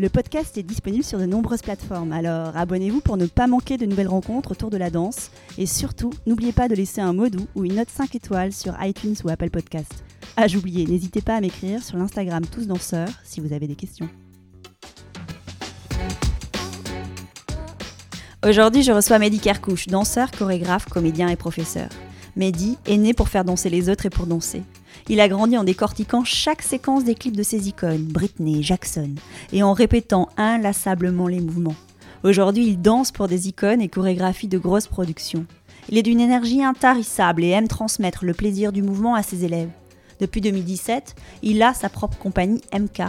Le podcast est disponible sur de nombreuses plateformes, alors abonnez-vous pour ne pas manquer de nouvelles rencontres autour de la danse. Et surtout, n'oubliez pas de laisser un mot doux ou une note 5 étoiles sur iTunes ou Apple Podcast. Ah, j'oubliais, n'hésitez pas à m'écrire sur l'Instagram Tous Danseurs si vous avez des questions. Aujourd'hui, je reçois Mehdi Kerkouche, danseur, chorégraphe, comédien et professeur. Mehdi est né pour faire danser les autres et pour danser. Il a grandi en décortiquant chaque séquence des clips de ses icônes, Britney, Jackson, et en répétant inlassablement les mouvements. Aujourd'hui, il danse pour des icônes et chorégraphie de grosses productions. Il est d'une énergie intarissable et aime transmettre le plaisir du mouvement à ses élèves. Depuis 2017, il a sa propre compagnie MK,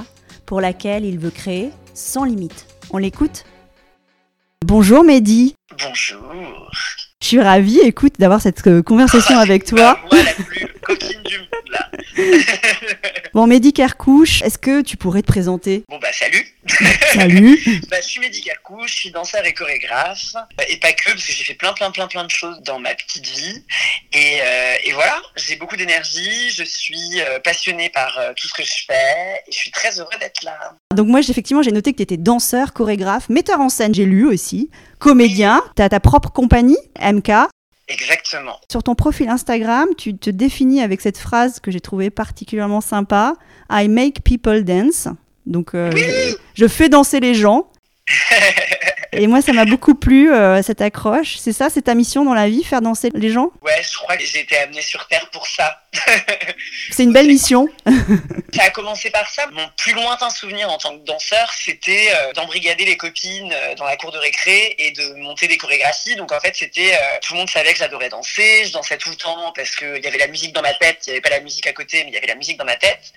pour laquelle il veut créer sans limite. On l'écoute? Bonjour Mehdi. Bonjour. Je suis ravie, écoute, d'avoir cette euh, conversation avec toi. Moi, la plus coquine du monde, là. Bon, Mehdi Kerkouche, est-ce que tu pourrais te présenter? Bon, bah, salut. Salut. Bah, je suis Mehdi Kerkouche, je suis danseur et chorégraphe. Et pas que, parce que j'ai fait plein, plein, plein, plein de choses dans ma petite vie. Et, euh, et voilà, j'ai beaucoup d'énergie, je suis euh, passionnée par euh, tout ce que je fais, et je suis très heureux d'être là. Donc moi, effectivement, j'ai noté que tu étais danseur, chorégraphe, metteur en scène, j'ai lu aussi, comédien, tu as ta propre compagnie, MK. Exactement. Sur ton profil Instagram, tu te définis avec cette phrase que j'ai trouvée particulièrement sympa, I make people dance. Donc euh, je, je fais danser les gens. Et moi, ça m'a beaucoup plu, euh, cette accroche. C'est ça, c'est ta mission dans la vie, faire danser les gens? Ouais, je crois que j'ai été amenée sur Terre pour ça. C'est une belle mission. Ça a commencé par ça. Mon plus lointain souvenir en tant que danseur, c'était euh, d'embrigader les copines euh, dans la cour de récré et de monter des chorégraphies. Donc en fait, c'était tout le monde savait que j'adorais danser. Je dansais tout le temps parce qu'il y avait la musique dans ma tête. Il n'y avait pas la musique à côté, mais il y avait la musique dans ma tête.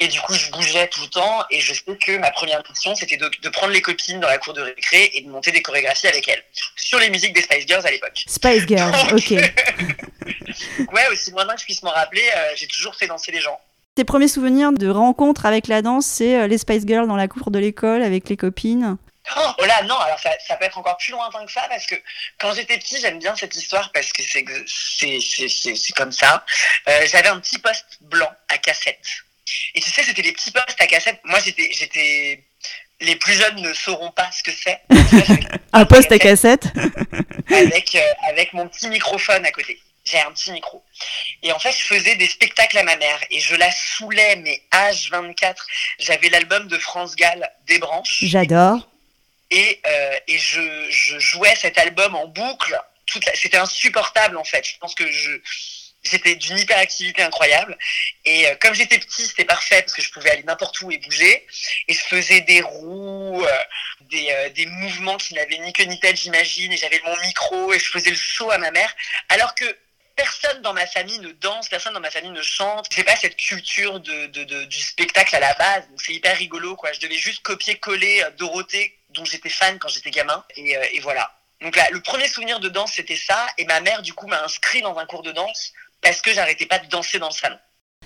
Et du coup, je bougeais tout le temps. Et je sais que ma première mission, c'était de, de prendre les copines dans la cour de récré et de monter des chorégraphies avec elles sur les musiques des Spice Girls à l'époque. Spice Girls, ok. Ouais, aussi loin que je puisse m'en rappeler, euh, j'ai toujours fait danser les gens. Tes premiers souvenirs de rencontre avec la danse, c'est euh, les Spice Girls dans la cour de l'école avec les copines? Oh là, non, alors ça, ça peut être encore plus lointain que ça parce que quand j'étais petit, j'aime bien cette histoire parce que c'est comme ça. Euh, J'avais un petit poste blanc à cassette. Et tu sais, c'était les petits postes à cassette. Moi, j'étais j'étais les plus jeunes ne sauront pas ce que c'est. Un poste à cassette. avec euh, avec mon petit microphone à côté. J'ai un petit micro. Et en fait, je faisais des spectacles à ma mère et je la saoulais, mais H24. J'avais l'album de France Gall, Des branches. J'adore. et, euh, et je, je jouais cet album en boucle. La- C'était insupportable en fait. Je pense que je j'étais d'une hyperactivité incroyable. Et euh, comme j'étais petit, c'était parfait parce que je pouvais aller n'importe où et bouger. Et je faisais des roues, euh, des, euh, des mouvements qui n'avaient ni queue ni tête, j'imagine. Et j'avais mon micro et je faisais le show à ma mère. Alors que personne dans ma famille ne danse, personne dans ma famille ne chante. J'ai pas cette culture de, de, du spectacle à la base. Donc c'est hyper rigolo, quoi. Je devais juste copier-coller Dorothée, dont j'étais fan quand j'étais gamin. Et voilà. Donc là, le premier souvenir de danse, c'était ça. Et ma mère, du coup, m'a inscrit dans un cours de danse parce que j'arrêtais pas de danser dans le salon.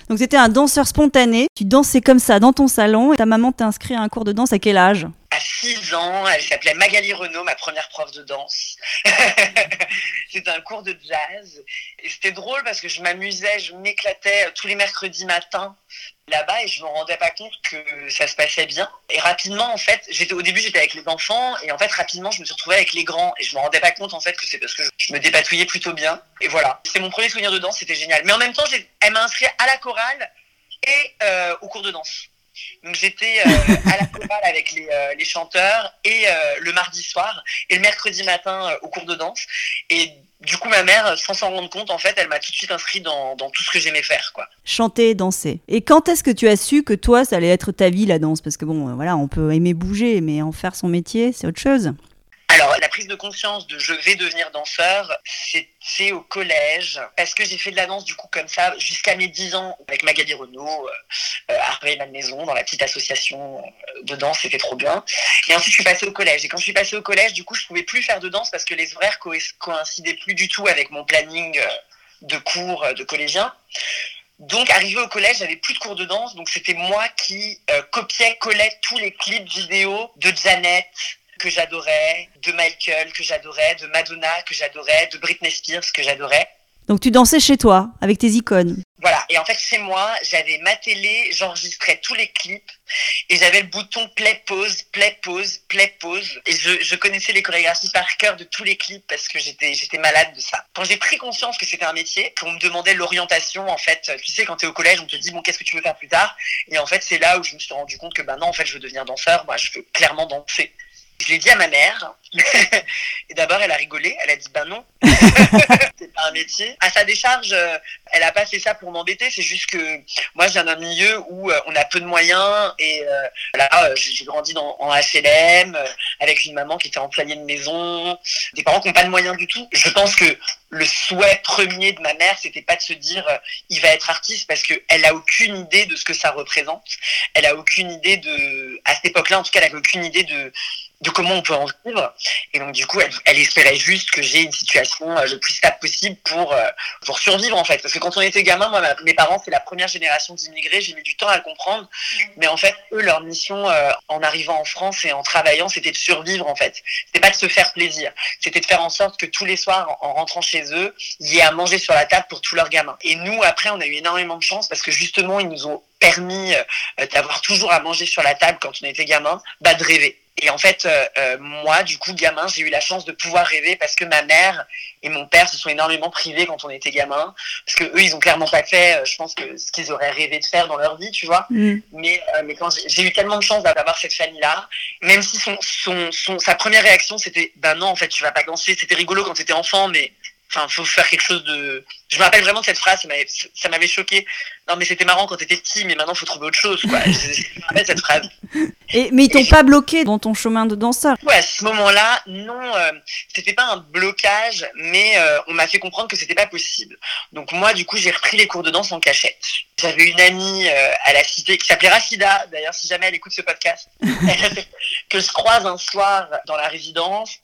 Donc c'était un danseur spontané. Tu dansais comme ça dans ton salon et ta maman t'a inscrit à un cours de danse à quel âge? 6 ans, elle s'appelait Magali Renault, ma première prof de danse. c'était un cours de jazz. Et c'était drôle parce que je m'amusais, je m'éclatais tous les mercredis matins là-bas et je me rendais pas compte que ça se passait bien. Et rapidement, en fait, j'étais au début j'étais avec les enfants et en fait rapidement je me suis retrouvée avec les grands et je me rendais pas compte en fait que c'est parce que je, me dépatouillais plutôt bien. Et voilà, c'est mon premier souvenir de danse, c'était génial. Mais en même temps, elle m'a inscrit à la chorale et euh, au cours de danse. Donc j'étais euh, à la chorale avec les, euh, les chanteurs et euh, le mardi soir et le mercredi matin au cours de danse. Et du coup, ma mère, sans s'en rendre compte, en fait, elle m'a tout de suite inscrit dans, dans tout ce que j'aimais faire, quoi. Chanter danser. Et quand est-ce que tu as su que toi, ça allait être ta vie, la danse? Parce que bon, voilà, on peut aimer bouger, mais en faire son métier, c'est autre chose. Alors, la prise de conscience de je vais devenir danseur, c'était au collège, parce que j'ai fait de la danse du coup comme ça jusqu'à mes 10 ans avec Magali Renault, euh, à Maison, dans la petite association euh, de danse, c'était trop bien. Et ensuite, je suis passée au collège. Et quand je suis passée au collège, du coup, je pouvais plus faire de danse parce que les horaires coïncidaient plus du tout avec mon planning euh, de cours euh, de collégien. Donc, arrivé au collège, j'avais plus de cours de danse, donc c'était moi qui copiais, collais tous les clips vidéo de Janet, que j'adorais, de Michael que j'adorais, de Madonna que j'adorais, de Britney Spears que j'adorais. Donc tu dansais chez toi, avec tes icônes. Voilà, et en fait chez moi, j'avais ma télé, j'enregistrais tous les clips, et j'avais le bouton play pause, play pause, play pause, et je, je, connaissais les chorégraphies par cœur de tous les clips parce que j'étais j'étais malade de ça. Quand j'ai pris conscience que c'était un métier, qu'on me demandait l'orientation, en fait, tu sais, quand tu es au collège, on te dit bon qu'est-ce que tu veux faire plus tard, et en fait c'est là où je me suis rendu compte que ben non, en fait je veux devenir danseur, moi je veux clairement danser. Je l'ai dit à ma mère. et d'abord, elle a rigolé. Elle a dit, ben non, c'est pas un métier. À sa décharge, euh, elle a pas fait ça pour m'embêter. C'est juste que moi, je viens d'un milieu où euh, on a peu de moyens. Et euh, là, j'ai grandi dans, en HLM avec une maman qui était employée de maison, des parents qui n'ont pas de moyens du tout. Je pense que le souhait premier de ma mère, c'était pas de se dire il va être artiste parce qu'elle a aucune idée de ce que ça représente. Elle a aucune idée de, à cette époque-là, en tout cas, elle a aucune idée de de comment on peut en vivre. Et donc, du coup, elle, espérait juste que j'ai une situation euh, le plus stable possible pour, euh, pour survivre, en fait. Parce que quand on était gamin, moi, mes parents, c'est la première génération d'immigrés, j'ai mis du temps à le comprendre. Mais en fait, eux, leur mission, euh, en arrivant en France et en travaillant, c'était de survivre, en fait. C'était pas de se faire plaisir. C'était de faire en sorte que tous les soirs, en rentrant chez eux, il y ait à manger sur la table pour tous leurs gamins. Et nous, après, on a eu énormément de chance parce que justement, ils nous ont permis d'avoir toujours à manger sur la table quand on était gamin, bah, de rêver. Et en fait, euh, euh, moi, du coup, gamin, j'ai eu la chance de pouvoir rêver parce que ma mère et mon père se sont énormément privés quand on était gamin. Parce que eux, ils ont clairement pas fait, euh, je pense que ce qu'ils auraient rêvé de faire dans leur vie, tu vois. Mm. Mais, mais quand j'ai eu tellement de chance d'avoir cette famille-là, même si son, son, son, sa première réaction, c'était, ben non, en fait, tu vas pas danser. C'était rigolo quand t'étais enfant, mais enfin, faut faire quelque chose de. Je me rappelle vraiment de cette phrase, ça m'avait choqué. Non, mais c'était marrant quand t'étais petit, mais maintenant faut trouver autre chose, quoi. je, me rappelle cette phrase. Et, mais ils t'ont pas bloqué dans ton chemin de danseur Ouais, à ce moment-là, non, euh, c'était pas un blocage, mais euh, on m'a fait comprendre que c'était pas possible. Donc moi, du coup, j'ai repris les cours de danse en cachette. J'avais une amie euh, à la cité qui s'appelait Racida, d'ailleurs, si jamais elle écoute ce podcast, que je croise un soir dans la résidence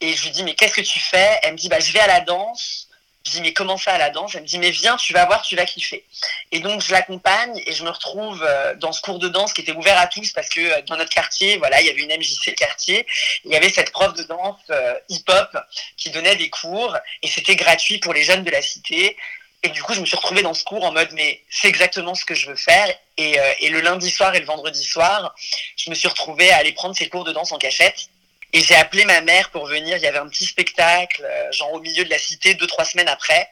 et je lui dis, mais qu'est-ce que tu fais? Elle me dit, bah, je vais à la danse. Je dis, mais comment ça à la danse? Elle me dit, mais viens, tu vas voir, tu vas kiffer. Et donc, je l'accompagne et je me retrouve euh, dans ce cours de danse qui était ouvert à tous parce que euh, dans notre quartier, voilà, il y avait une MJC quartier. Il y avait cette prof de danse euh, hip-hop qui donnait des cours et c'était gratuit pour les jeunes de la cité. Et du coup, je me suis retrouvée dans ce cours en mode, mais c'est exactement ce que je veux faire. Et, et le lundi soir et le vendredi soir, je me suis retrouvée à aller prendre ces cours de danse en cachette. Et j'ai appelé ma mère pour venir. Il y avait un petit spectacle, euh, genre au milieu de la cité, deux, trois semaines après.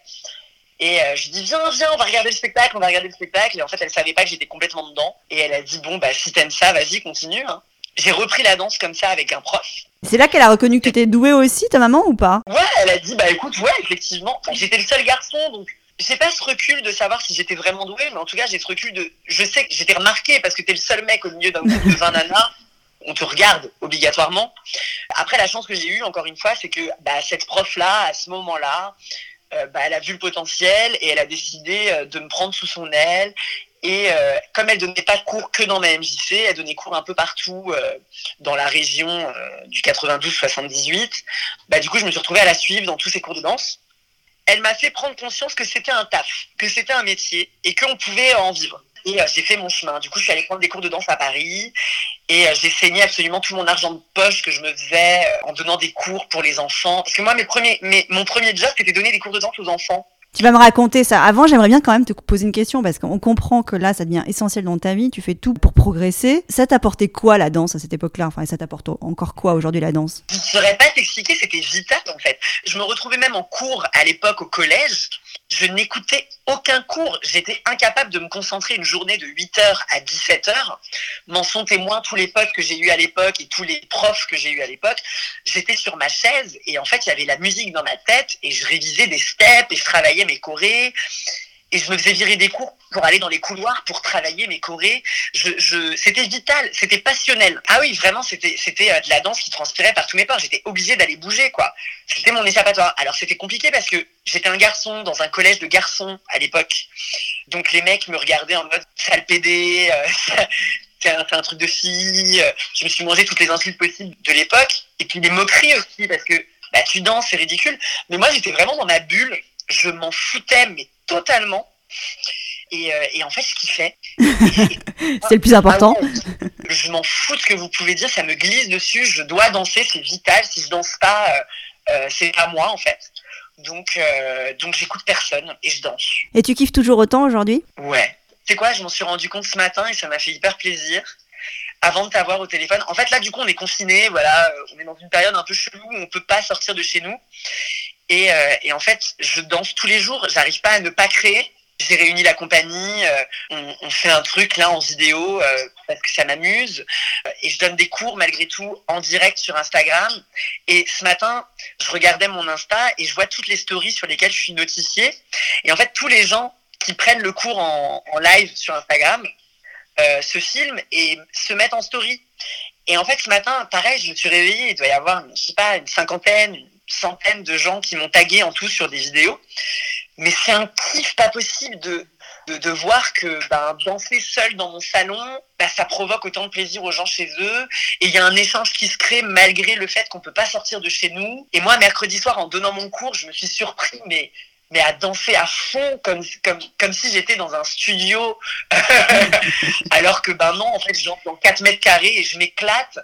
Et euh, je lui dis, viens, viens, on va regarder le spectacle, on va regarder le spectacle. Et en fait, elle savait pas que j'étais complètement dedans. Et elle a dit, bon, bah, si t'aimes ça, vas-y, continue. Hein. J'ai repris la danse comme ça avec un prof. C'est là qu'elle a reconnu que tu étais douée aussi, ta maman, ou pas? Ouais, elle a dit, bah écoute, ouais, effectivement. J'étais le seul garçon, donc j'ai pas ce recul de savoir si j'étais vraiment douée, mais en tout cas, j'ai ce recul de. Je sais que j'étais remarquée parce que t'es le seul mec au milieu d'un groupe de 20 nanas on te regarde obligatoirement. Après, la chance que j'ai eue, encore une fois, c'est que bah, cette prof-là, à ce moment-là, euh, bah, elle a vu le potentiel et elle a décidé euh, de me prendre sous son aile. Et euh, comme elle donnait pas cours que dans ma MJC, elle donnait cours un peu partout dans la région du 92-78. Bah, du coup, je me suis retrouvée à la suivre dans tous ses cours de danse. Elle m'a fait prendre conscience que c'était un taf, que c'était un métier et qu'on pouvait en vivre. Et j'ai fait mon chemin. Du coup, je suis allée prendre des cours de danse à Paris. Et euh, j'ai saigné absolument tout mon argent de poche que je me faisais euh, en donnant des cours pour les enfants. Parce que moi, mes premiers, mes, mon premier job, c'était donner des cours de danse aux enfants. Tu vas me raconter ça. Avant, j'aimerais bien quand même te poser une question parce qu'on comprend que là, ça devient essentiel dans ta vie. Tu fais tout pour progresser. Ça t'apportait quoi la danse à cette époque-là? Enfin, ça t'apporte encore quoi aujourd'hui la danse? Je ne saurais pas t'expliquer. C'était vital en fait. Je me retrouvais même en cours à l'époque au collège je n'écoutais aucun cours. J'étais incapable de me concentrer une journée de 8h à 17h. M'en sont témoins tous les potes que j'ai eus à l'époque et tous les profs que j'ai eus à l'époque. J'étais sur ma chaise et en fait, il y avait la musique dans ma tête et je révisais des steps et je travaillais mes chorés. Et je me faisais virer des cours pour aller dans les couloirs pour travailler mes chorés. Je, je, c'était vital, c'était passionnel. Ah oui, vraiment, c'était, c'était euh, de la danse qui transpirait par tous mes pores. J'étais obligée d'aller bouger, quoi. C'était mon échappatoire. Alors c'était compliqué parce que j'étais un garçon dans un collège de garçons à l'époque. Donc les mecs me regardaient en mode sale pédé, euh, c'est un, un, truc de fille. Je me suis mangé toutes les insultes possibles de l'époque. Et puis les moqueries aussi parce que bah, tu danses, c'est ridicule. Mais moi, j'étais vraiment dans ma bulle. Je m'en foutais, mais totalement. Et, euh, et, en fait, ce qu'il fait. c'est le plus important. Ah je m'en fous de ce que vous pouvez dire, ça me glisse dessus. Je dois danser, c'est vital. Si je danse pas, euh, euh, c'est pas moi en fait. Donc, euh, donc j'écoute personne et je danse. Et tu kiffes toujours autant aujourd'hui? Ouais. C'est quoi Je m'en suis rendu compte ce matin et ça m'a fait hyper plaisir. Avant de t'avoir au téléphone. En fait, là, du coup, on est confiné. Voilà, on est dans une période un peu chelou où on peut pas sortir de chez nous. Et, euh, et en fait, je danse tous les jours. J'arrive pas à ne pas créer j'ai réuni la compagnie, euh, on, on, fait un truc là en vidéo euh, parce que ça m'amuse et je donne des cours malgré tout en direct sur Instagram. Et ce matin, je regardais mon Insta et je vois toutes les stories sur lesquelles je suis notifiée. Et en fait, tous les gens qui prennent le cours en, en live sur Instagram euh, se filment et se mettent en story. Et en fait, ce matin, pareil, je me suis réveillée, il doit y avoir, je sais pas, une cinquantaine, une centaine de gens qui m'ont tagué en tout sur des vidéos mais c'est un kiff pas possible de, voir que ben, danser seul dans mon salon, ben, ça provoque autant de plaisir aux gens chez eux. Et il y a un échange qui se crée malgré le fait qu'on peut pas sortir de chez nous. Et moi, mercredi soir, en donnant mon cours, je me suis surpris, mais à danser à fond comme si j'étais dans un studio alors que ben non en fait j'entre dans 4 mètres carrés et je m'éclate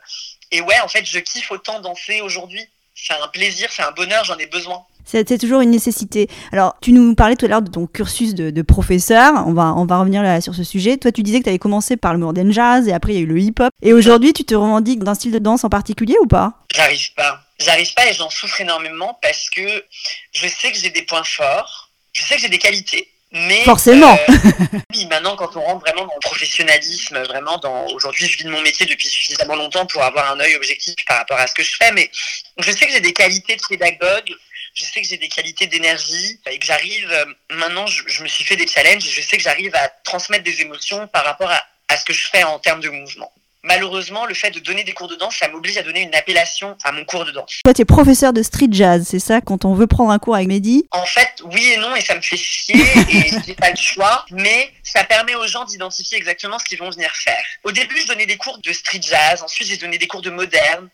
et ouais en fait je kiffe autant danser aujourd'hui c'est un plaisir c'est un bonheur j'en ai besoin c'est toujours une nécessité. Alors, tu nous parlais tout à l'heure de ton cursus de, de, professeur. On va, on va revenir là sur ce sujet. Toi, tu disais que tu avais commencé par le modern jazz et après il y a eu le hip-hop. Et aujourd'hui, tu te revendiques d'un style de danse en particulier ou pas? J'arrive pas. J'arrive pas et j'en souffre énormément parce que je sais que j'ai des points forts. Je sais que j'ai des qualités. Mais forcément. Euh, oui, maintenant, quand on rentre vraiment dans le professionnalisme, vraiment dans aujourd'hui, je vis de mon métier depuis suffisamment longtemps pour avoir un œil objectif par rapport à ce que je fais. Mais je sais que j'ai des qualités de pédagogue je sais que j'ai des qualités d'énergie et que j'arrive, euh, maintenant je, je, me suis fait des challenges, je sais que j'arrive à transmettre des émotions par rapport à, à ce que je fais en termes de mouvement. Malheureusement, le fait de donner des cours de danse, ça m'oblige à donner une appellation à mon cours de danse. Toi, tu es professeur de street jazz, c'est ça, quand on veut prendre un cours avec Mehdi? En fait, oui et non, et ça me fait chier, et j'ai pas le choix, mais ça permet aux gens d'identifier exactement ce qu'ils vont venir faire. Au début, je donnais des cours de street jazz, ensuite j'ai donné des cours de moderne,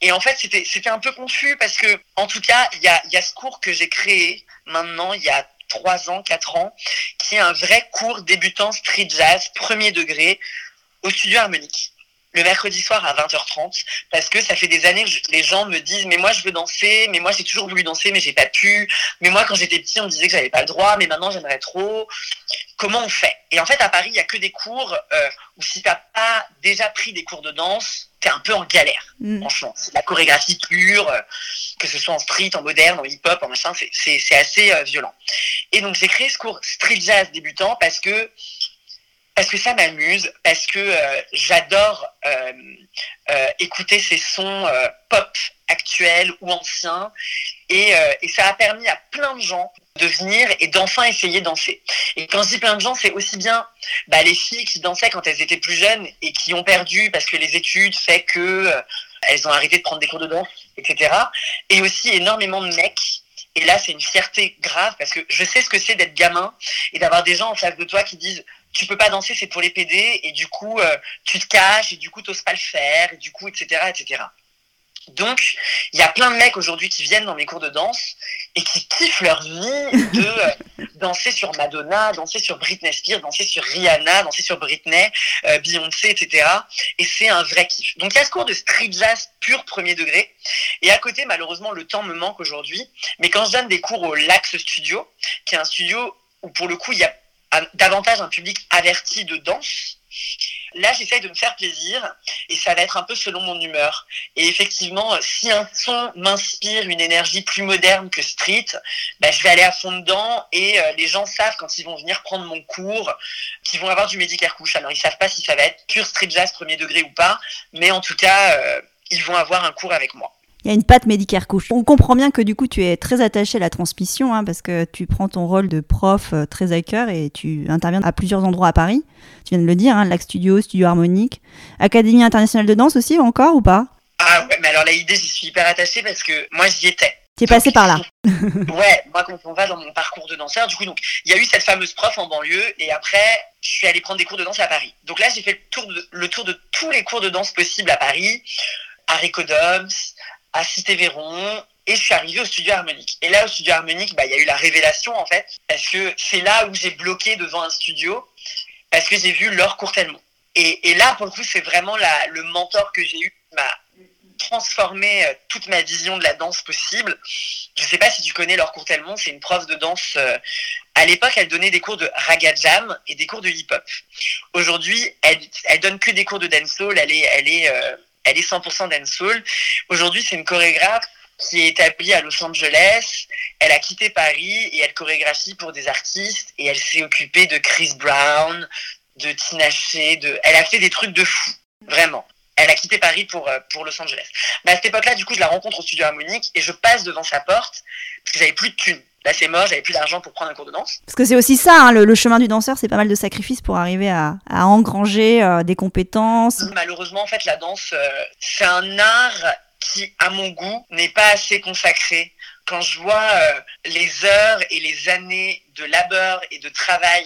et en fait, c'était, c'était un peu confus parce que, en tout cas, il y a, y a ce cours que j'ai créé maintenant, il y a trois ans, quatre ans, qui est un vrai cours débutant street jazz, premier degré, au studio harmonique. Le mercredi soir à 20h30, parce que ça fait des années que les gens me disent, mais moi je veux danser, mais moi j'ai toujours voulu danser, mais j'ai pas pu. Mais moi quand j'étais petit, on me disait que j'avais pas le droit, mais maintenant j'aimerais trop. Comment on fait? Et en fait, à Paris, il y a que des cours euh, où si t'as pas déjà pris des cours de danse, t'es un peu en galère, mm. franchement. C'est la chorégraphie pure, euh, que ce soit en street, en moderne, en hip-hop, en machin, c'est assez euh, violent. Et donc j'ai créé ce cours street jazz débutant parce que parce que ça m'amuse, parce que euh, j'adore euh, euh, écouter ces sons pop actuels ou anciens, et, ça a permis à plein de gens de venir et d'enfin essayer de danser. Et quand je dis plein de gens, c'est aussi bien bah, les filles qui dansaient quand elles étaient plus jeunes et qui ont perdu parce que les études fait que elles ont arrêté de prendre des cours de danse, etc. Et aussi énormément de mecs et là, c'est une fierté grave parce que je sais ce que c'est d'être gamin et d'avoir des gens en face de toi qui disent tu peux pas danser, c'est pour les PD, et du coup, euh, tu te caches, et du coup, t'oses pas le faire, et du coup, etc., etc. Donc, il y a plein de mecs aujourd'hui qui viennent dans mes cours de danse et qui kiffent leur vie de euh, danser sur Madonna, danser sur Britney Spears, danser sur Rihanna, danser sur Britney, euh, Beyoncé, etc. Et c'est un vrai kiff. Donc, il y a ce cours de street jazz pur premier degré. Et à côté, malheureusement, le temps me manque aujourd'hui. Mais quand je donne des cours au Lax Studio, qui est un studio où pour le coup, il y a davantage un public averti de danse. Là, j'essaye de me faire plaisir et ça va être un peu selon mon humeur. Et effectivement, si un son m'inspire une énergie plus moderne que street, bah, je vais aller à fond dedans et euh, les gens savent quand ils vont venir prendre mon cours qu'ils vont avoir du médicaire couche. Alors, ils savent pas si ça va être pur street jazz premier degré ou pas, mais en tout cas, euh, ils vont avoir un cours avec moi. Il y a une patte Medicare couche. On comprend bien que du coup tu es très attaché à la transmission hein, parce que tu prends ton rôle de prof euh, très à cœur et tu interviens à plusieurs endroits à Paris. Tu viens de le dire, hein, Lac Studio, Studio Harmonique, Académie internationale de danse aussi encore ou pas? Ah ouais, mais alors la idée j'y suis hyper attachée parce que moi j'y étais. Tu es passé par là. ouais, moi quand on va dans mon parcours de danseur, du coup donc il y a eu cette fameuse prof en banlieue et après je suis allée prendre des cours de danse à Paris. Donc là j'ai fait le tour de, le tour de tous les cours de danse possibles à Paris, à Ricodoms, à Cité Véron et je suis arrivée au studio harmonique. Et là, au studio harmonique, bah, il y a eu la révélation, en fait, parce que c'est là où j'ai bloqué devant un studio, parce que j'ai vu Laure Courtellement. Et, et là, pour le coup, c'est vraiment la, le mentor que j'ai eu qui m'a transformé euh, toute ma vision de la danse possible. Je sais pas si tu connais Laure Courtellement, c'est une prof de danse. Euh, à l'époque, elle donnait des cours de raga jam et des cours de hip-hop. Aujourd'hui, elle, elle donne que des cours de dancehall. Elle est, elle est, euh, elle est 100% dancehall. Aujourd'hui, c'est une chorégraphe qui est établie à Los Angeles. Elle a quitté Paris et elle chorégraphie pour des artistes et elle s'est occupée de Chris Brown, de Tina Fey, de... elle a fait des trucs de fou, vraiment. Elle a quitté Paris pour, euh, pour Los Angeles. Mais à cette époque-là, du coup, je la rencontre au studio harmonique et je passe devant sa porte parce que j'avais plus de thunes. Là, c'est mort, j'avais plus d'argent pour prendre un cours de danse. Parce que c'est aussi ça, hein, le, le, chemin du danseur, c'est pas mal de sacrifices pour arriver à, à engranger euh, des compétences. Malheureusement, en fait, la danse, euh, c'est un art qui, à mon goût, n'est pas assez consacré. Quand je vois euh, les heures et les années de labeur et de travail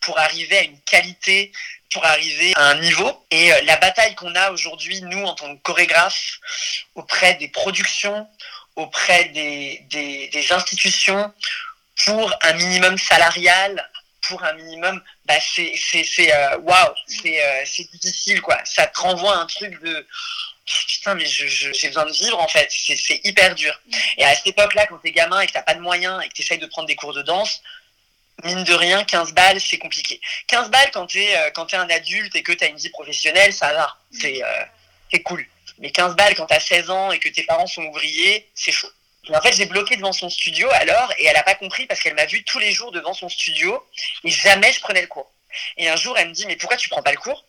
pour arriver à une qualité, pour arriver à un niveau, et euh, la bataille qu'on a aujourd'hui, nous, en tant que chorégraphes, auprès des productions, auprès des, des, institutions, pour un minimum salarial, pour un minimum, bah c'est euh, waouh, c'est euh, c'est difficile quoi. Ça te renvoie à un truc de putain mais je j'ai besoin de vivre en fait. C'est hyper dur. Et à cette époque-là, quand t'es gamin et que t'as pas de moyens et que t'essayes de prendre des cours de danse, mine de rien, 15 balles, c'est compliqué. 15 balles quand t'es euh, quand t'es un adulte et que t'as une vie professionnelle, ça va, c'est euh, c'est cool. Mais 15 balles quand t'as 16 ans et que tes parents sont ouvriers, c'est chaud. Et en fait, j'ai bloqué devant son studio alors, et elle a pas compris parce qu'elle m'a vu tous les jours devant son studio, et jamais je prenais le cours. Et un jour, elle me dit, mais pourquoi tu prends pas le cours?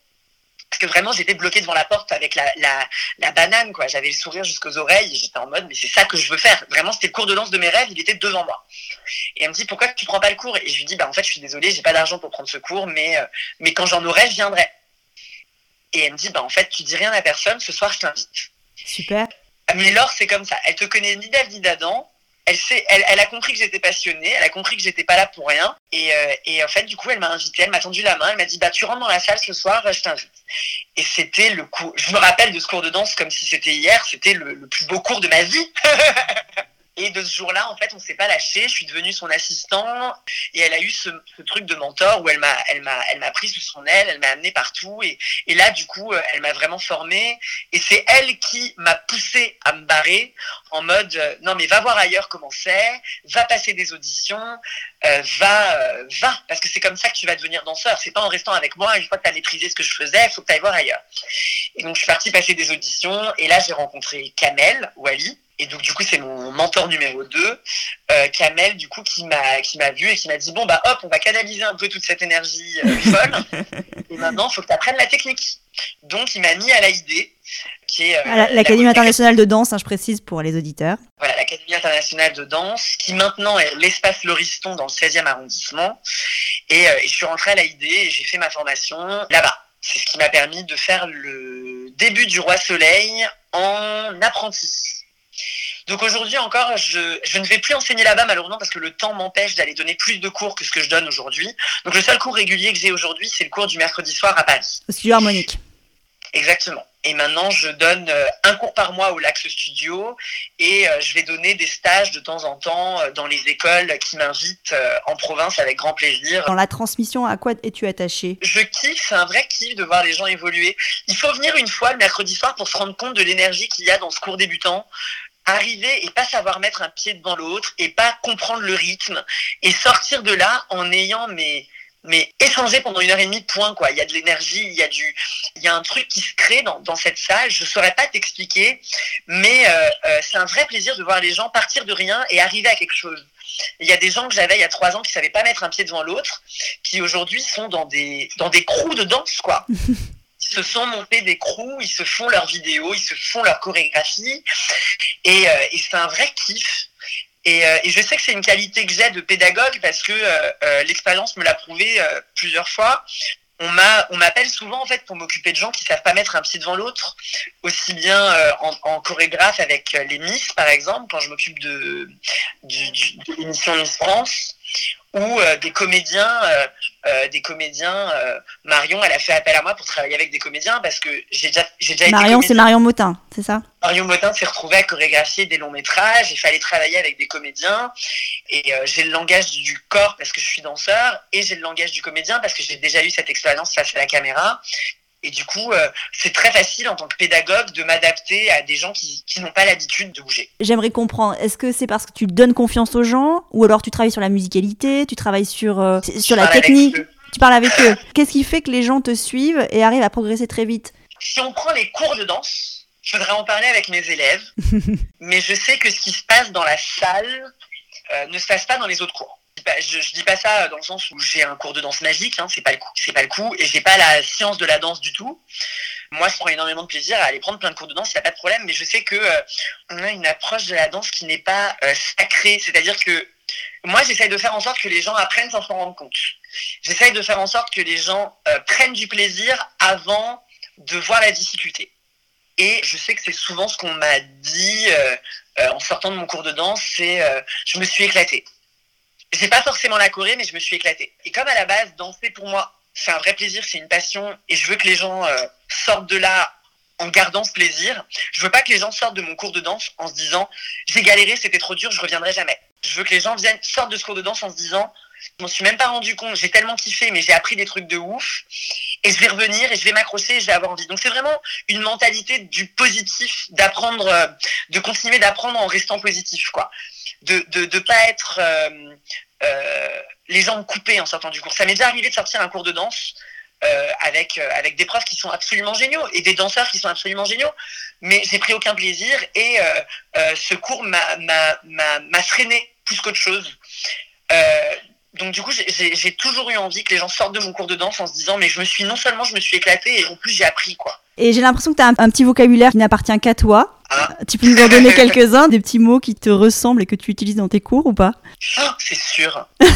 Parce que vraiment, j'étais bloqué devant la porte avec la, la, la banane, quoi. J'avais le sourire jusqu'aux oreilles, j'étais en mode, mais c'est ça que je veux faire. Vraiment, c'était le cours de danse de mes rêves, il était devant moi. Et elle me dit, pourquoi tu prends pas le cours? Et je lui dis, bah en fait, je suis désolée, j'ai pas d'argent pour prendre ce cours, mais, euh, mais quand j'en aurai, je viendrai. Et elle me dit, bah en fait, tu dis rien à personne, ce soir, je t'invite. Super. Mais Laure, c'est comme ça. Elle te connaît ni d'Ève ni d'Adam. Elle, sait, elle, elle, a compris que j'étais passionnée, elle a compris que j'étais pas là pour rien. Et, euh, et en fait, du coup, elle m'a invitée, elle m'a tendu la main, elle m'a dit bah tu rentres dans la salle ce soir, je t'invite. Et c'était le cours. Je me rappelle de ce cours de danse comme si c'était hier. C'était le, le plus beau cours de ma vie. Et de ce jour-là, en fait, on s'est pas lâché. Je suis devenue son assistant et elle a eu ce, truc de mentor où elle m'a, elle m'a, elle m'a pris sous son aile, elle m'a amené partout et, là, du coup, euh, elle m'a vraiment formée. Et c'est elle qui m'a poussé à me barrer en mode euh, non mais va voir ailleurs comment c'est, va passer des auditions, euh, va, va parce que c'est comme ça que tu vas devenir danseur. C'est pas en restant avec moi une fois que tu as maîtrisé ce que je faisais, il faut que tu ailles voir ailleurs. Et donc je suis partie passer des auditions et là j'ai rencontré Kamel Wally et donc du coup c'est mon mentor numéro 2 euh, Kamel du coup qui m'a qui m'a vu et qui m'a dit bon bah hop on va canaliser un peu toute cette énergie euh, folle. Et maintenant il faut que tu apprennes la technique. Donc il m'a mis à la idée qui est euh, l'Académie internationale de danse hein, je précise pour les auditeurs. Voilà l'Académie internationale de danse qui maintenant est l'espace Lauriston dans le 16e arrondissement. Et, et je suis rentrée à la idée et j'ai fait ma formation là-bas. C'est ce qui m'a permis de faire le début du Roi Soleil en apprenti donc aujourd'hui encore, je, je, ne vais plus enseigner là-bas malheureusement parce que le temps m'empêche d'aller donner plus de cours que ce que je donne aujourd'hui. Donc le seul cours régulier que j'ai aujourd'hui, c'est le cours du mercredi soir à Paris. Au studio harmonique. Exactement. Et maintenant, je donne euh, un cours par mois au Lax Studio et euh, je vais donner des stages de temps en temps euh, dans les écoles qui m'invitent en province avec grand plaisir. Dans la transmission, à quoi es-tu attaché? Je kiffe, c'est un vrai kiff de voir les gens évoluer. Il faut venir une fois le mercredi soir pour se rendre compte de l'énergie qu'il y a dans ce cours débutant arriver et pas savoir mettre un pied devant l'autre et pas comprendre le rythme et sortir de là en ayant mes mais échanger pendant une heure et demie, point quoi. Il y a de l'énergie, il y a du, il y a un truc qui se crée dans, cette salle. Je saurais pas t'expliquer, mais euh, euh, c'est un vrai plaisir de voir les gens partir de rien et arriver à quelque chose. Il y a des gens que j'avais il y a trois ans qui savaient pas mettre un pied devant l'autre, qui aujourd'hui sont dans des dans des de danse quoi. Se sont montés des crews, ils se font leurs vidéos, ils se font leur chorégraphie. Et, euh, et c'est un vrai kiff. Et, euh, et, je sais que c'est une qualité que j'ai de pédagogue parce que euh, l'expérience me l'a prouvé plusieurs fois on m'a on m'appelle souvent en fait pour m'occuper de gens qui savent pas mettre un pied devant l'autre aussi bien en, chorégraphe avec les Miss par exemple quand je m'occupe de, de l'émission Miss France ou euh, des comédiens, euh, euh, des comédiens. Marion, elle a fait appel à moi pour travailler avec des comédiens parce que j'ai déjà, j'ai déjà Marion, c'est Marion Motin, c'est ça? Marion Motin s'est retrouvée à chorégraphier des longs métrages. Il fallait travailler avec des comédiens et j'ai le langage du corps parce que je suis danseur et j'ai le langage du comédien parce que j'ai déjà eu cette expérience face à la caméra et du coup, euh, c'est très facile en tant que pédagogue de m'adapter à des gens qui, qui n'ont pas l'habitude de bouger. J'aimerais comprendre, est-ce que c'est parce que tu donnes confiance aux gens ou alors tu travailles sur la musicalité, tu travailles sur, euh, sur la technique Tu parles avec eux. Qu'est-ce qui fait que les gens te suivent et arrivent à progresser très vite? Si on prend les cours de danse, je voudrais en parler avec mes élèves, mais je sais que ce qui se passe dans la salle euh, ne se passe pas dans les autres cours je, je dis pas ça dans le sens où j'ai un cours de danse magique, hein, c'est pas le coup, c'est pas le coup, et j'ai pas la science de la danse du tout. Moi, je prends énormément de plaisir à aller prendre plein de cours de danse, il n'y a pas de problème, mais je sais que euh, on a une approche de la danse qui n'est pas euh, sacrée, c'est-à-dire que moi, j'essaye de faire en sorte que les gens apprennent sans s'en rendre compte. J'essaye de faire en sorte que les gens euh, prennent du plaisir avant de voir la difficulté. Et je sais que c'est souvent ce qu'on m'a dit en sortant de mon cours de danse, c'est je me suis éclatée j'ai pas forcément la Corée, mais je me suis éclatée. Et comme à la base, danser pour moi, c'est un vrai plaisir, c'est une passion, et je veux que les gens euh, sortent de là en gardant ce plaisir. Je veux pas que les gens sortent de mon cours de danse en se disant j'ai galéré, c'était trop dur, je reviendrai jamais. Je veux que les gens sortent de ce cours de danse en se disant je m'en suis même pas rendu compte, j'ai tellement kiffé, mais j'ai appris des trucs de ouf, et je vais revenir et je vais m'accrocher, et je vais avoir envie. Donc c'est vraiment une mentalité du positif, d'apprendre, euh, de continuer d'apprendre en restant positif, quoi de de, pas être euh, euh, les jambes coupées en sortant du cours. Ça m'est déjà arrivé de sortir un cours de danse euh, avec des profs qui sont absolument géniaux et des danseurs qui sont absolument géniaux, mais j'ai pris aucun plaisir et ce cours m'a m'a m'a plus qu'autre chose. donc du coup, j'ai toujours eu envie que les gens sortent de mon cours de danse en se disant mais je me suis non seulement je me suis éclatée et en plus j'ai appris quoi. Et j'ai l'impression que tu as un, un, petit vocabulaire qui n'appartient qu'à toi. Ah. Tu peux nous en donner quelques-uns, des petits mots qui te ressemblent et que tu utilises dans tes cours ou pas? C'est sûr.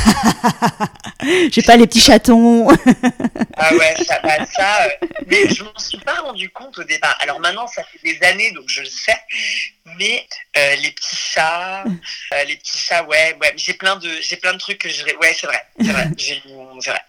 J'ai pas les petits chatons. ah ouais, ça, bah, ça euh, mais je m'en suis pas rendu compte au départ. Alors maintenant, ça fait des années, donc je le sais. Mais euh, les petits chats, euh, les petits chats, ouais, ouais. J'ai plein de, j'ai plein de trucs que je, ouais, c'est vrai, c'est vrai, c'est vrai.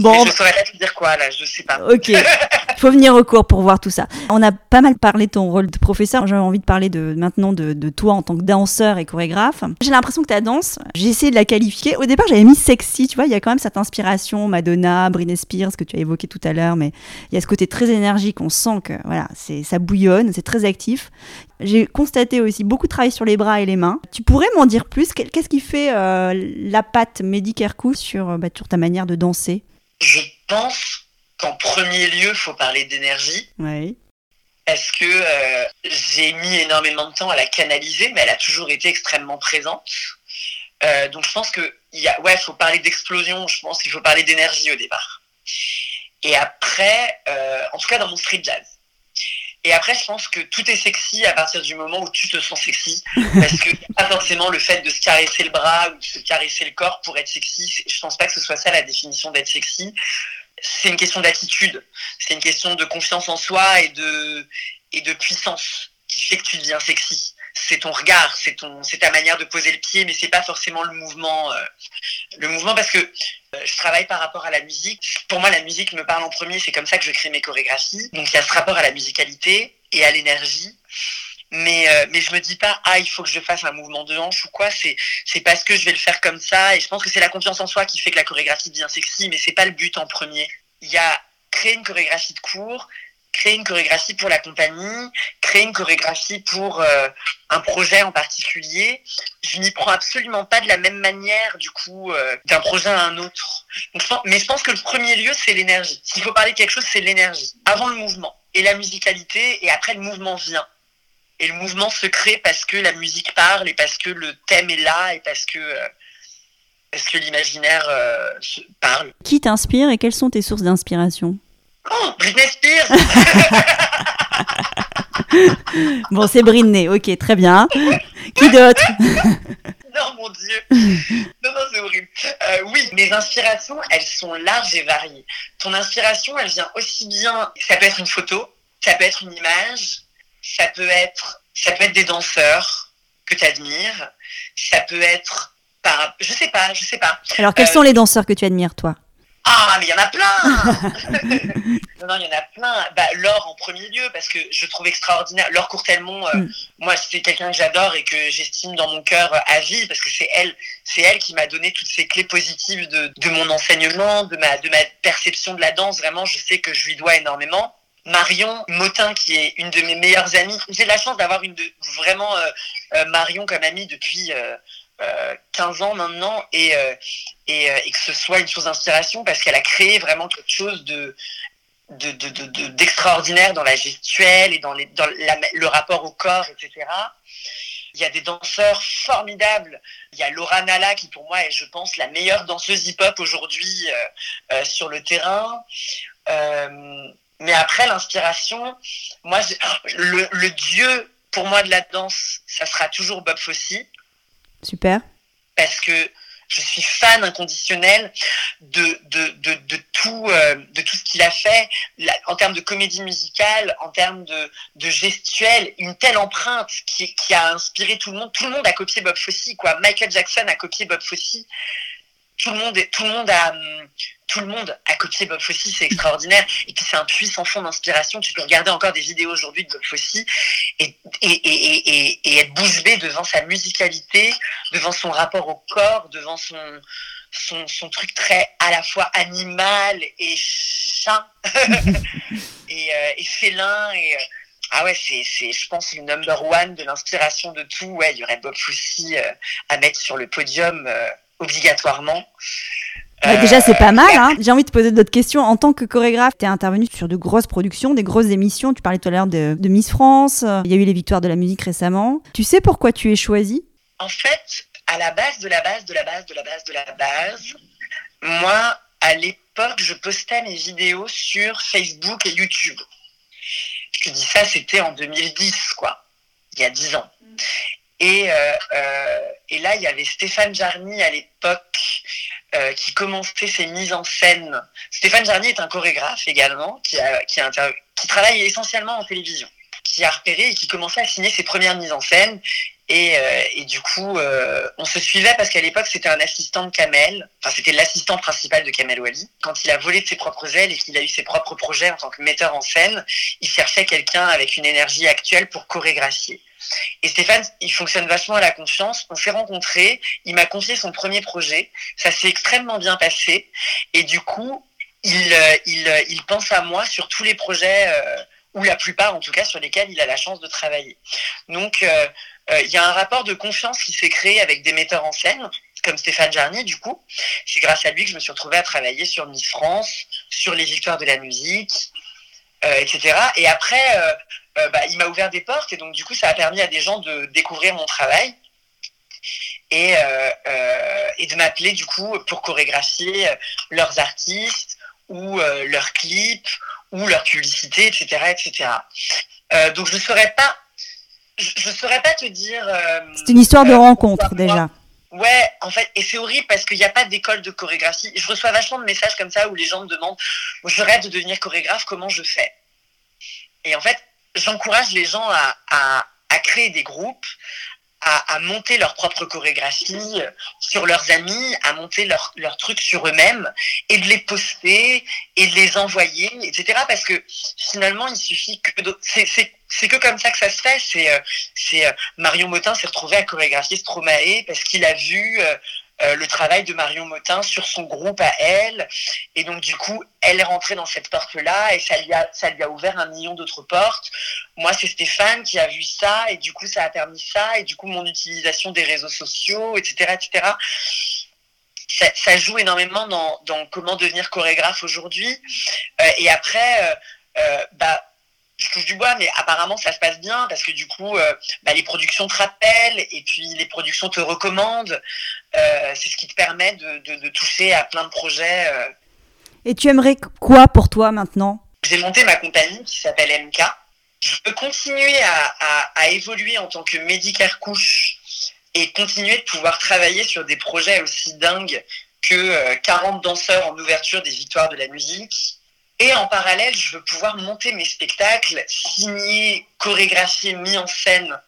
Bon, mais je saurais pas te dire quoi là, je sais pas. Ok. Il faut venir au cours pour voir tout ça. On a pas mal parlé de ton rôle de professeur. J'ai envie de parler de maintenant de, de, toi en tant que danseur et chorégraphe. J'ai l'impression que ta danse, j'ai essayé de la qualifier. Au départ, j'avais mis sexy, tu vois. Il y a quand même cette inspiration, Madonna, Britney Spears, que tu as évoqué tout à l'heure, mais il y a ce côté très énergique. On sent que voilà, c'est ça bouillonne, c'est très actif. J'ai constaté aussi beaucoup de travail sur les bras et les mains. Tu pourrais m'en dire plus? Qu'est-ce qui fait euh, la patte Mehdi Kerkou sur, bah, sur ta manière de danser? Je pense qu'en premier lieu, il faut parler d'énergie. Oui. Parce que euh, j'ai mis énormément de temps à la canaliser, mais elle a toujours été extrêmement présente. Euh, donc je pense que il a, ouais, faut parler d'explosion. Je pense qu'il faut parler d'énergie au départ. Et après, euh, en tout cas dans mon street jazz. Et après, je pense que tout est sexy à partir du moment où tu te sens sexy. Parce que pas forcément le fait de se caresser le bras ou de se caresser le corps pour être sexy. Je pense pas que ce soit ça la définition d'être sexy. C'est une question d'attitude. C'est une question de confiance en soi et de, et de puissance qui fait que tu deviens sexy c'est ton regard, c'est ton, c'est ta manière de poser le pied, mais c'est pas forcément le mouvement. Euh, le mouvement parce que euh, je travaille par rapport à la musique. Pour moi, la musique me parle en premier. C'est comme ça que je crée mes chorégraphies. Donc il y a ce rapport à la musicalité et à l'énergie. Mais euh, mais je me dis pas ah il faut que je fasse un mouvement de hanche ou quoi. C'est c'est parce que je vais le faire comme ça. Et je pense que c'est la confiance en soi qui fait que la chorégraphie devient sexy. Mais c'est pas le but en premier. Il y a créer une chorégraphie de cours, créer une chorégraphie pour la compagnie, créer une chorégraphie pour euh, un projet en particulier. Je n'y prends absolument pas de la même manière, du coup, euh, d'un projet à un autre. Mais je pense que le premier lieu, c'est l'énergie. S'il faut parler de quelque chose, c'est l'énergie. Avant le mouvement et la musicalité, et après le mouvement vient. Et le mouvement se crée parce que la musique parle, et parce que le thème est là, et parce que... Euh, parce que l'imaginaire parle. Qui t'inspire et quelles sont tes sources d'inspiration? Oh, Britney Spears Bon, c'est Britney, ok, très bien. Qui d'autre? Non, mon Dieu. Non, non, c'est horrible. Euh, oui, mes inspirations, elles sont larges et variées. Ton inspiration, elle vient aussi bien. Ça peut être une photo, ça peut être une image, ça peut être, ça peut être des danseurs que tu admires, ça peut être. Par, je sais pas, je sais pas. Alors, quels Euh, sont les danseurs que tu admires, toi? Ah, mais il y en a plein Non, non, il y en a plein. Bah, Laure en premier lieu, parce que je trouve extraordinaire. Laure Courtelmont, euh, Mm. moi, c'est quelqu'un que j'adore et que j'estime dans mon cœur euh, à vie, parce que c'est elle, c'est elle qui m'a donné toutes ces clés positives de, de mon enseignement, de ma, de ma perception de la danse. Vraiment, je sais que je lui dois énormément. Marion Motin, qui est une de mes meilleures amies. J'ai la chance d'avoir une de, vraiment euh, euh, Marion comme amie depuis 15 ans maintenant et, euh, euh, et que ce soit une source d'inspiration parce qu'elle a créé vraiment quelque chose de de- de- de- de- d'extraordinaire dans la gestuelle et dans, les, dans le rapport au corps, etc. Il y a des danseurs formidables. Il y a Laura Nalla qui pour moi est, je pense, la meilleure danseuse hip-hop aujourd'hui euh, euh, sur le terrain. Euh, mais après, l'inspiration, moi, le, le dieu pour moi de la danse, ça sera toujours Bob Fosse Super. parce que je suis fan inconditionnel de, de, de, de tout, euh, de tout ce qu'il a fait en termes de comédie musicale, en termes de, de gestuelle, une telle empreinte qui, qui a inspiré tout le monde. Tout le monde a copié Bob Fosse, quoi. Michael Jackson a copié Bob Fosse. Tout le monde, est- tout le monde a, hum, tout le monde a copié Bob Fosse, c'est extraordinaire. Et puis c'est un puissant fond d'inspiration. Tu peux regarder encore des vidéos aujourd'hui de Bob Fosse et, et, et, et, et, et être bouche bée devant sa musicalité, devant son rapport au corps, devant son, son, son truc très à la fois animal et chat et, euh, et félin. Et, euh, ah ouais, c'est, c'est, je pense, le number one de l'inspiration de tout. Ouais, il y aurait Bob Fosse euh, à mettre sur le podium obligatoirement. Bah, déjà, c'est pas mal. Hein. J'ai envie de te poser d'autres questions. En tant que chorégraphe, tu es intervenu sur de grosses productions, des grosses émissions. Tu parlais tout à l'heure de, de Miss France. Euh, Il y a eu les victoires de la musique récemment. Tu sais pourquoi tu es choisie? En fait, à la base de la base de la base de la base de la base, moi, à l'époque, je postais mes vidéos sur Facebook et YouTube. Je te dis ça, c'était en 2010, quoi, il y a 10 ans. Et, euh, euh, et là, il y avait Stéphane Jarny à l'époque euh, qui commençait ses mises en scène. Stéphane Jarny est un chorégraphe également qui, travaille essentiellement en télévision, qui a repéré et qui commençait à signer ses premières mises en scène. Et, du coup, on se suivait parce qu'à l'époque, c'était un assistant de Kamel. Enfin, c'était l'assistant principal de Kamel Wally. Quand il a volé de ses propres ailes et qu'il a eu ses propres projets en tant que metteur en scène, il cherchait quelqu'un avec une énergie actuelle pour chorégraphier. Et Stéphane, il fonctionne vachement à la confiance. On s'est rencontrés. Il m'a confié son premier projet. Ça s'est extrêmement bien passé. Et du coup, il, euh, euh, pense à moi sur tous les projets, euh, ou la plupart en tout cas, sur lesquels il a la chance de travailler. Donc, il y a un rapport de confiance qui s'est créé avec des metteurs en scène, comme Stéphane Jarny, du coup. C'est grâce à lui que je me suis retrouvée à travailler sur Miss France, sur les victoires de la musique, etc. Et après, euh, euh, bah, il m'a ouvert des portes et donc du coup, ça a permis à des gens de découvrir mon travail et, euh, euh, et de m'appeler du coup pour chorégraphier leurs artistes ou euh, leurs clips ou leurs publicités, etc., etc. Euh, donc je ne saurais pas, je, je saurais pas te dire. euh, C'est une histoire de euh, rencontre déjà. Ouais, en fait, et c'est horrible parce qu'il n'y a pas d'école de chorégraphie. Je reçois vachement de messages comme ça où les gens me demandent Je rêve de devenir chorégraphe, comment je fais? Et en fait, j'encourage les gens à, créer des groupes, à, à monter leur propre chorégraphie euh, sur leurs amis, à monter leur, leur truc sur eux-mêmes et de les poster et de les envoyer, etc. Parce que finalement, il suffit que. C'est, que comme ça que ça se fait. C'est, euh, c'est euh, Marion Motin s'est retrouvé à chorégraphier Stromae parce qu'il a vu euh, le travail de Marion Motin sur son groupe à elle. Et donc, du coup, elle est rentrée dans cette porte-là et ça lui a, ouvert un million d'autres portes. Moi, c'est Stéphane qui a vu ça et du coup, ça a permis ça. Et du coup, mon utilisation des réseaux sociaux, etc., etc. Ça, joue énormément dans, comment devenir chorégraphe aujourd'hui. Euh, et après, euh, bah, je touche du bois, mais apparemment ça se passe bien parce que du coup, bah, les productions te rappellent et puis les productions te recommandent. Euh, c'est ce qui te permet de, de, de toucher à plein de projets. euh. Et tu aimerais quoi pour toi maintenant? J'ai monté ma compagnie qui s'appelle MK. Je veux continuer à, évoluer en tant que médicaire couche et continuer de pouvoir travailler sur des projets aussi dingues que 40 euh, danseurs en ouverture des victoires de la musique. Et en parallèle, je veux pouvoir monter mes spectacles, signés, chorégraphiés, mis en scène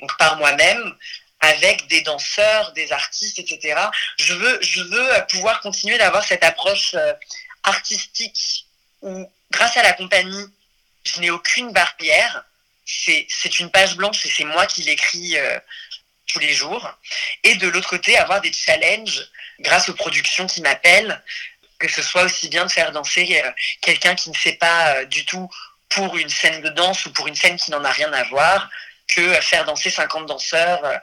donc par moi-même, avec des danseurs, des artistes, etc. Je veux, je veux pouvoir continuer d'avoir cette approche euh, artistique où, grâce à la compagnie, je n'ai aucune barrière. C'est une page blanche et c'est moi qui l'écris euh, tous les jours. Et de l'autre côté, avoir des challenges grâce aux productions qui m'appellent, que ce soit aussi bien de faire danser euh, quelqu'un qui ne sait pas du tout pour une scène de danse ou pour une scène qui n'en a rien à voir, que faire danser 50 danseurs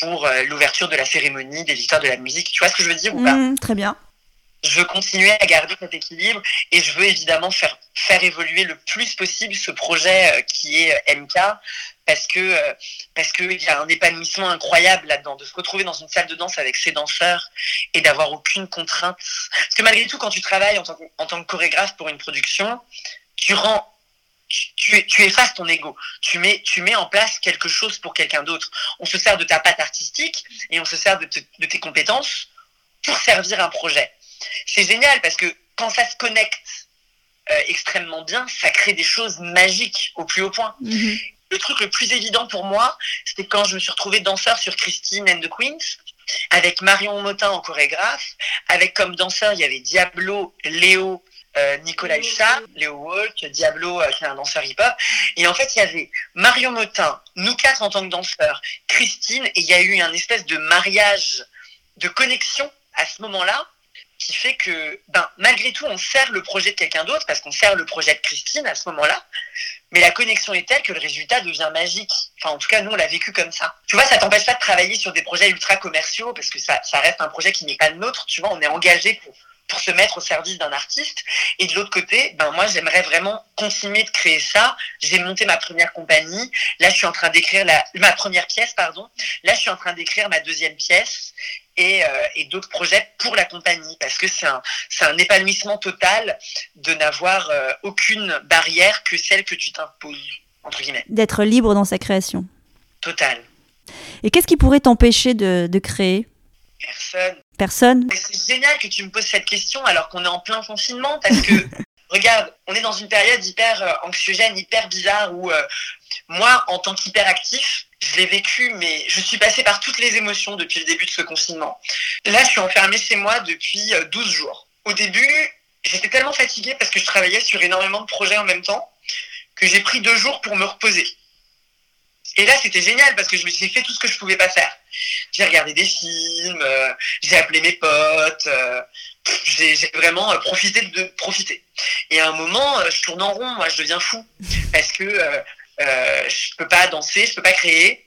pour euh, l'ouverture de la cérémonie des victoires de la musique. Tu vois ce que je veux dire ou pas mmh, Très bien. Je veux continuer à garder cet équilibre et je veux évidemment faire, faire évoluer le plus possible ce projet euh, qui est euh, MK parce que parce qu'il y a un épanouissement incroyable là-dedans de se retrouver dans une salle de danse avec ces danseurs et d'avoir aucune contrainte. Parce que malgré tout, quand tu travailles en tant en tant que chorégraphe pour une production, tu rends tu, tu, effaces ton ego. Tu mets, tu mets en place quelque chose pour quelqu'un d'autre. On se sert de ta patte artistique et on se sert de, tes compétences pour servir un projet. C'est génial parce que quand ça se connecte euh, extrêmement bien, ça crée des choses magiques au plus haut point. Mm-hmm. Le truc le plus évident pour moi, c'était quand je me suis retrouvée danseur sur Christine and the Queens, avec Marion Motin en chorégraphe, avec comme danseur, il y avait Diablo, Léo, Nicolas Hussard, Léo Walk, Diablo, euh, qui est un danseur hip-hop. Et en fait, il y avait Marion Motin, nous quatre en tant que danseurs, Christine, et il y a eu un espèce de mariage, de connexion à ce moment-là, qui fait que, ben, malgré tout, on sert le projet de quelqu'un d'autre, parce qu'on sert le projet de Christine à ce moment-là, mais la connexion est telle que le résultat devient magique. Enfin, en tout cas, nous, on l'a vécu comme ça. Tu vois, ça t'empêche pas de travailler sur des projets ultra commerciaux, parce que ça, ça reste un projet qui n'est pas le nôtre, tu vois, on est engagé pour pour se mettre au service d'un artiste. Et de l'autre côté, ben moi, j'aimerais vraiment continuer de créer ça. J'ai monté ma première compagnie. Là, je suis en train d'écrire la, ma première pièce, pardon. Là, je suis en train d'écrire ma deuxième pièce et, euh, et d'autres projets pour la compagnie parce que c'est un, c'est un épanouissement total de n'avoir euh, aucune barrière que celle que tu t'imposes, entre guillemets. D'être libre dans sa création. Total. Et qu'est-ce qui pourrait t'empêcher de, de créer? Personne. Personne C'est génial que tu me poses cette question alors qu'on est en plein confinement parce que, regarde, on est dans une période hyper euh, anxiogène, hyper bizarre où euh, moi, en tant qu'hyperactif, je l'ai vécu, mais je suis passée par toutes les émotions depuis le début de ce confinement. Là, je suis enfermée chez moi depuis 12 euh, jours. Au début, j'étais tellement fatiguée parce que je travaillais sur énormément de projets en même temps que j'ai pris deux jours pour me reposer. Et là, c'était génial parce que j'ai fait tout ce que je pouvais pas faire. J'ai regardé des films, euh, j'ai appelé mes potes, euh, j'ai vraiment euh, profité de profiter. Et à un moment, je tourne en rond, moi, je deviens fou parce que je peux pas danser, je peux pas créer.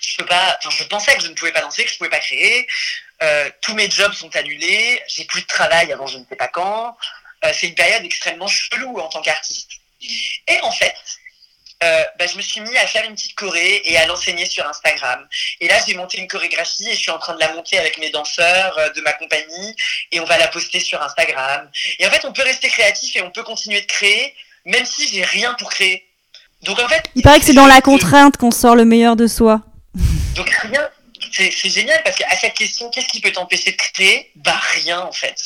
Je peux pas. Enfin, je pensais que je ne pouvais pas danser, que je pouvais pas créer. tous mes jobs sont annulés. J'ai plus de travail avant je ne sais pas quand. c'est une période extrêmement chelou en tant qu'artiste. Et en fait, euh, bah, je me suis mis à faire une petite choré et à l'enseigner sur Instagram. Et là, j'ai monté une chorégraphie et je suis en train de la monter avec mes danseurs euh, de ma compagnie et on va la poster sur Instagram. Et en fait, on peut rester créatif et on peut continuer de créer, même si j'ai rien pour créer. Donc en fait, il paraît que c'est dans la contrainte qu'on sort le meilleur de soi. Donc rien, c'est génial parce qu'à cette question, qu'est-ce qui peut t'empêcher de créer? Bah rien en fait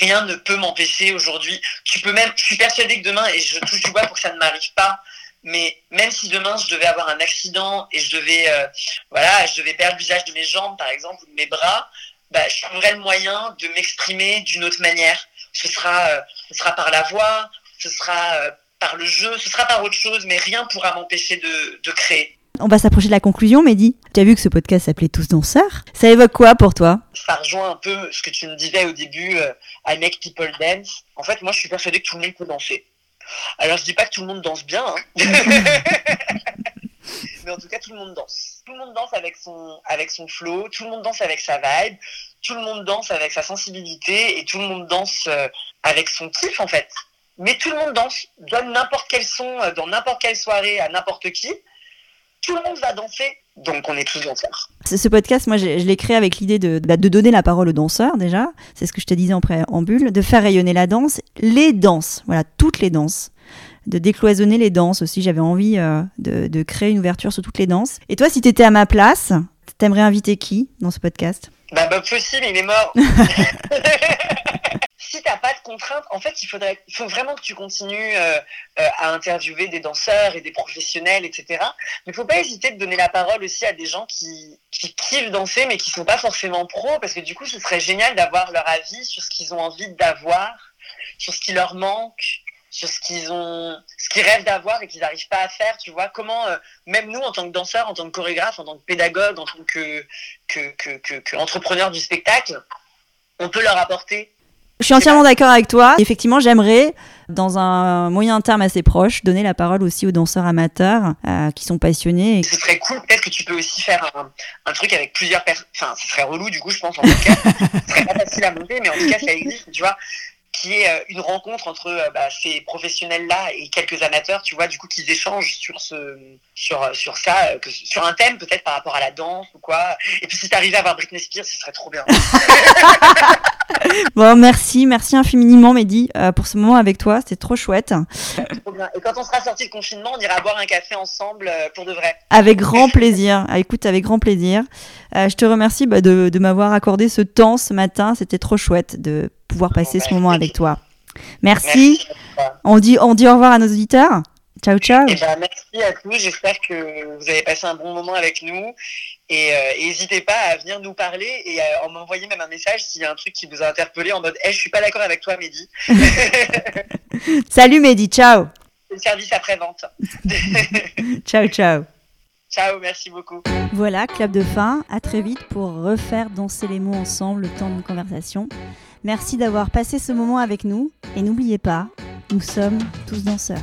rien ne peut m'empêcher aujourd'hui. Tu peux même, je suis persuadée que demain, et je touche du bois pour que ça ne m'arrive pas, mais même si demain je devais avoir un accident et je devais, euh, voilà, je devais perdre l'usage de mes jambes par exemple ou de mes bras, bah, je trouverais le moyen de m'exprimer d'une autre manière. Ce sera, euh, ce sera par la voix, ce sera euh, par le jeu, ce sera par autre chose, mais rien pourra m'empêcher de, de créer. On va s'approcher de la conclusion, Mehdi. Tu as vu que ce podcast s'appelait Tous danseurs. Ça évoque quoi pour toi? Ça rejoint un peu ce que tu me disais au début, I make people dance. En fait, moi, je suis persuadé que tout le monde peut danser. Alors je dis pas que tout le monde danse bien, hein. mais en tout cas tout le monde danse. Tout le monde danse avec son avec son flow, tout le monde danse avec sa vibe, tout le monde danse avec sa sensibilité et tout le monde danse euh, avec son kiff en fait. Mais tout le monde danse, donne n'importe quel son euh, dans n'importe quelle soirée à n'importe qui. Tout le monde va danser, donc on est tous danseurs. Ce podcast, moi, je, l'ai créé avec l'idée de, bah, de donner la parole aux danseurs, déjà. C'est ce que je te disais en préambule. De faire rayonner la danse, les danses, voilà, toutes les danses. De décloisonner les danses aussi. J'avais envie euh, de, de, créer une ouverture sur toutes les danses. Et toi, si tu étais à ma place, t'aimerais inviter qui dans ce podcast? Bah, Bob mais il est mort. si t'as pas de contraintes, en fait, il faudrait, il faut vraiment que tu continues euh, euh, à interviewer des danseurs et des professionnels, etc. Mais faut pas hésiter de donner la parole aussi à des gens qui, qui kiffent danser, mais qui sont pas forcément pros, parce que du coup, ce serait génial d'avoir leur avis sur ce qu'ils ont envie d'avoir, sur ce qui leur manque, sur ce qu'ils ont, ce qu'ils rêvent d'avoir et qu'ils n'arrivent pas à faire. Tu vois comment, euh, même nous, en tant que danseurs, en tant que chorégraphe, en tant que pédagogue, en tant que, que, que, que, que entrepreneur du spectacle, on peut leur apporter je suis entièrement d'accord avec toi. Effectivement, j'aimerais, dans un moyen terme assez proche, donner la parole aussi aux danseurs amateurs euh, qui sont passionnés. Ce serait cool, peut-être que tu peux aussi faire un, truc avec plusieurs personnes. Enfin, ce serait relou du coup, je pense, en tout cas. ce serait pas facile à monter, mais en tout cas, ça existe, tu vois qui est euh, une rencontre entre euh, bah, ces professionnels-là et quelques amateurs, tu vois, du coup, qu'ils échangent sur ce, sur, sur ça, sur un thème peut-être par rapport à la danse ou quoi. Et puis si t'arrivais à voir Britney Spears, ce serait trop bien. bon, merci, merci infiniment, Mehdi, euh, pour ce moment avec toi. C'était trop chouette. Et quand on sera sorti de confinement, on ira boire un café ensemble euh, pour de vrai. Avec grand plaisir. Ah, écoute, avec grand plaisir. Euh, je te remercie bah, de, de m'avoir accordé ce temps ce matin. C'était trop chouette de pouvoir passer ce moment avec toi. Merci. on, dit, on dit au revoir à nos auditeurs. Ciao, ciao. Eh ben, merci à tous. J'espère que vous avez passé un bon moment avec nous. Et euh, n'hésitez pas à venir nous parler et à, m'envoyer même un message s'il y a un truc qui vous a interpellé en mode hey, eh, je suis pas d'accord avec toi, Mehdi. Salut, Mehdi. Ciao. Le service après-vente. ciao, ciao. Ciao, merci beaucoup. Voilà, clap de fin. À très vite pour refaire danser les mots ensemble le temps d'une conversation. Merci d'avoir passé ce moment avec nous. Et n'oubliez pas, nous sommes tous danseurs.